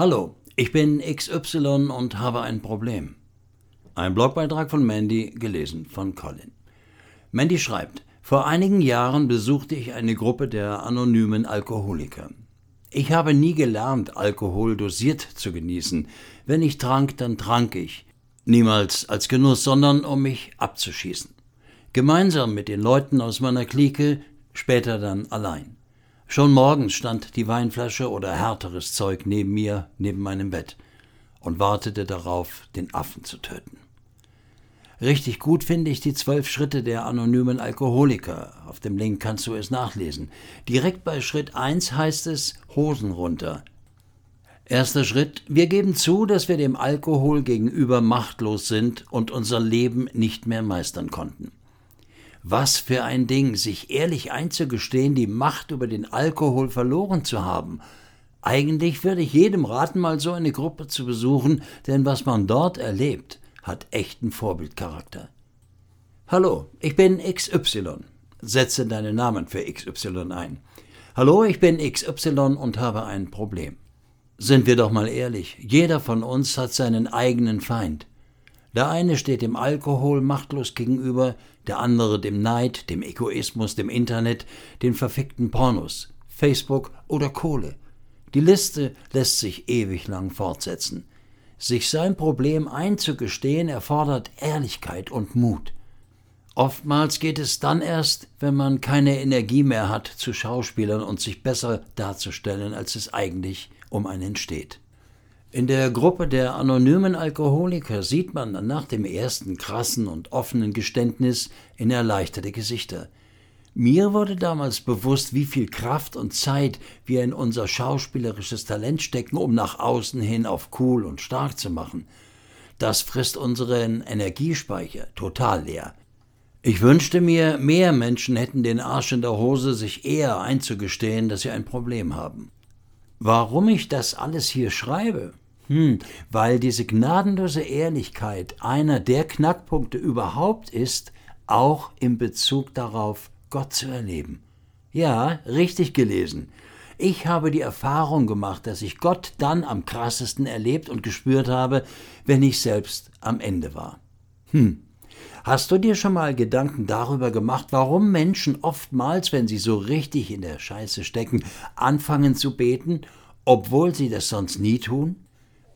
Hallo, ich bin XY und habe ein Problem. Ein Blogbeitrag von Mandy, gelesen von Colin. Mandy schreibt, vor einigen Jahren besuchte ich eine Gruppe der anonymen Alkoholiker. Ich habe nie gelernt, Alkohol dosiert zu genießen. Wenn ich trank, dann trank ich. Niemals als Genuss, sondern um mich abzuschießen. Gemeinsam mit den Leuten aus meiner Clique, später dann allein. Schon morgens stand die Weinflasche oder härteres Zeug neben mir, neben meinem Bett, und wartete darauf, den Affen zu töten. Richtig gut finde ich die zwölf Schritte der anonymen Alkoholiker. Auf dem Link kannst du es nachlesen. Direkt bei Schritt 1 heißt es Hosen runter. Erster Schritt. Wir geben zu, dass wir dem Alkohol gegenüber machtlos sind und unser Leben nicht mehr meistern konnten. Was für ein Ding, sich ehrlich einzugestehen, die Macht über den Alkohol verloren zu haben. Eigentlich würde ich jedem raten, mal so eine Gruppe zu besuchen, denn was man dort erlebt, hat echten Vorbildcharakter. Hallo, ich bin XY. Setze deinen Namen für XY ein. Hallo, ich bin XY und habe ein Problem. Sind wir doch mal ehrlich, jeder von uns hat seinen eigenen Feind. Der eine steht dem Alkohol machtlos gegenüber, der andere dem Neid, dem Egoismus, dem Internet, den verfickten Pornos, Facebook oder Kohle. Die Liste lässt sich ewig lang fortsetzen. Sich sein Problem einzugestehen erfordert Ehrlichkeit und Mut. Oftmals geht es dann erst, wenn man keine Energie mehr hat zu Schauspielern und sich besser darzustellen, als es eigentlich um einen steht. In der Gruppe der anonymen Alkoholiker sieht man nach dem ersten krassen und offenen Geständnis in erleichterte Gesichter. Mir wurde damals bewusst, wie viel Kraft und Zeit wir in unser schauspielerisches Talent stecken, um nach außen hin auf cool und stark zu machen. Das frisst unseren Energiespeicher total leer. Ich wünschte mir, mehr Menschen hätten den Arsch in der Hose, sich eher einzugestehen, dass sie ein Problem haben. Warum ich das alles hier schreibe? Hm, weil diese gnadenlose Ehrlichkeit einer der Knackpunkte überhaupt ist, auch in Bezug darauf, Gott zu erleben. Ja, richtig gelesen. Ich habe die Erfahrung gemacht, dass ich Gott dann am krassesten erlebt und gespürt habe, wenn ich selbst am Ende war. Hm. Hast du dir schon mal Gedanken darüber gemacht, warum Menschen oftmals, wenn sie so richtig in der Scheiße stecken, anfangen zu beten, obwohl sie das sonst nie tun?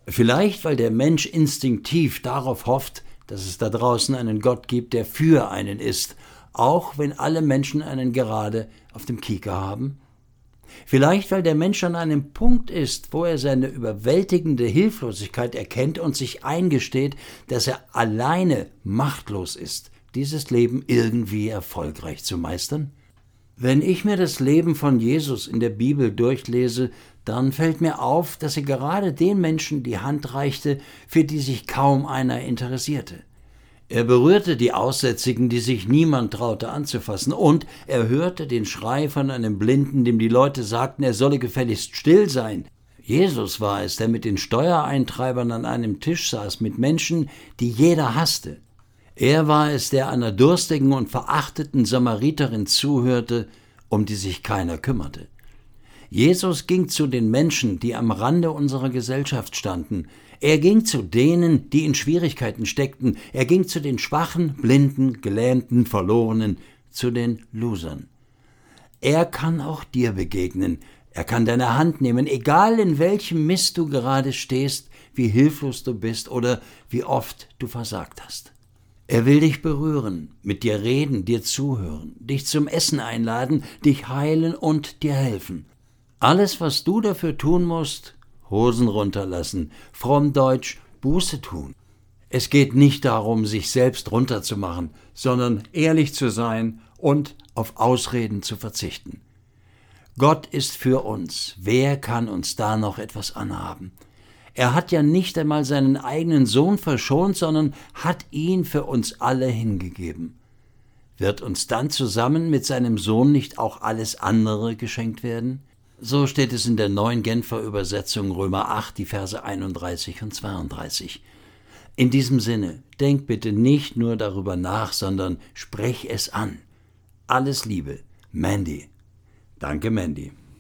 Vielleicht, weil der Mensch instinktiv darauf hofft, dass es da draußen einen Gott gibt, der für einen ist auch wenn alle Menschen einen gerade auf dem Kieker haben? Vielleicht, weil der Mensch an einem Punkt ist, wo er seine überwältigende Hilflosigkeit erkennt und sich eingesteht, dass er alleine machtlos ist, dieses Leben irgendwie erfolgreich zu meistern? Wenn ich mir das Leben von Jesus in der Bibel durchlese, dann fällt mir auf, dass er gerade den Menschen die Hand reichte, für die sich kaum einer interessierte. Er berührte die Aussätzigen, die sich niemand traute anzufassen, und er hörte den Schrei von einem Blinden, dem die Leute sagten, er solle gefälligst still sein. Jesus war es, der mit den Steuereintreibern an einem Tisch saß, mit Menschen, die jeder hasste. Er war es, der einer durstigen und verachteten Samariterin zuhörte, um die sich keiner kümmerte. Jesus ging zu den Menschen, die am Rande unserer Gesellschaft standen. Er ging zu denen, die in Schwierigkeiten steckten. Er ging zu den Schwachen, Blinden, Gelähmten, Verlorenen, zu den Losern. Er kann auch dir begegnen. Er kann deine Hand nehmen, egal in welchem Mist du gerade stehst, wie hilflos du bist oder wie oft du versagt hast. Er will dich berühren, mit dir reden, dir zuhören, dich zum Essen einladen, dich heilen und dir helfen. Alles, was du dafür tun musst, Hosen runterlassen, fromm Deutsch, Buße tun. Es geht nicht darum, sich selbst runterzumachen, sondern ehrlich zu sein und auf Ausreden zu verzichten. Gott ist für uns. Wer kann uns da noch etwas anhaben? Er hat ja nicht einmal seinen eigenen Sohn verschont, sondern hat ihn für uns alle hingegeben. Wird uns dann zusammen mit seinem Sohn nicht auch alles andere geschenkt werden? So steht es in der neuen Genfer Übersetzung Römer 8, die Verse 31 und 32. In diesem Sinne, denk bitte nicht nur darüber nach, sondern sprech es an. Alles Liebe, Mandy. Danke, Mandy.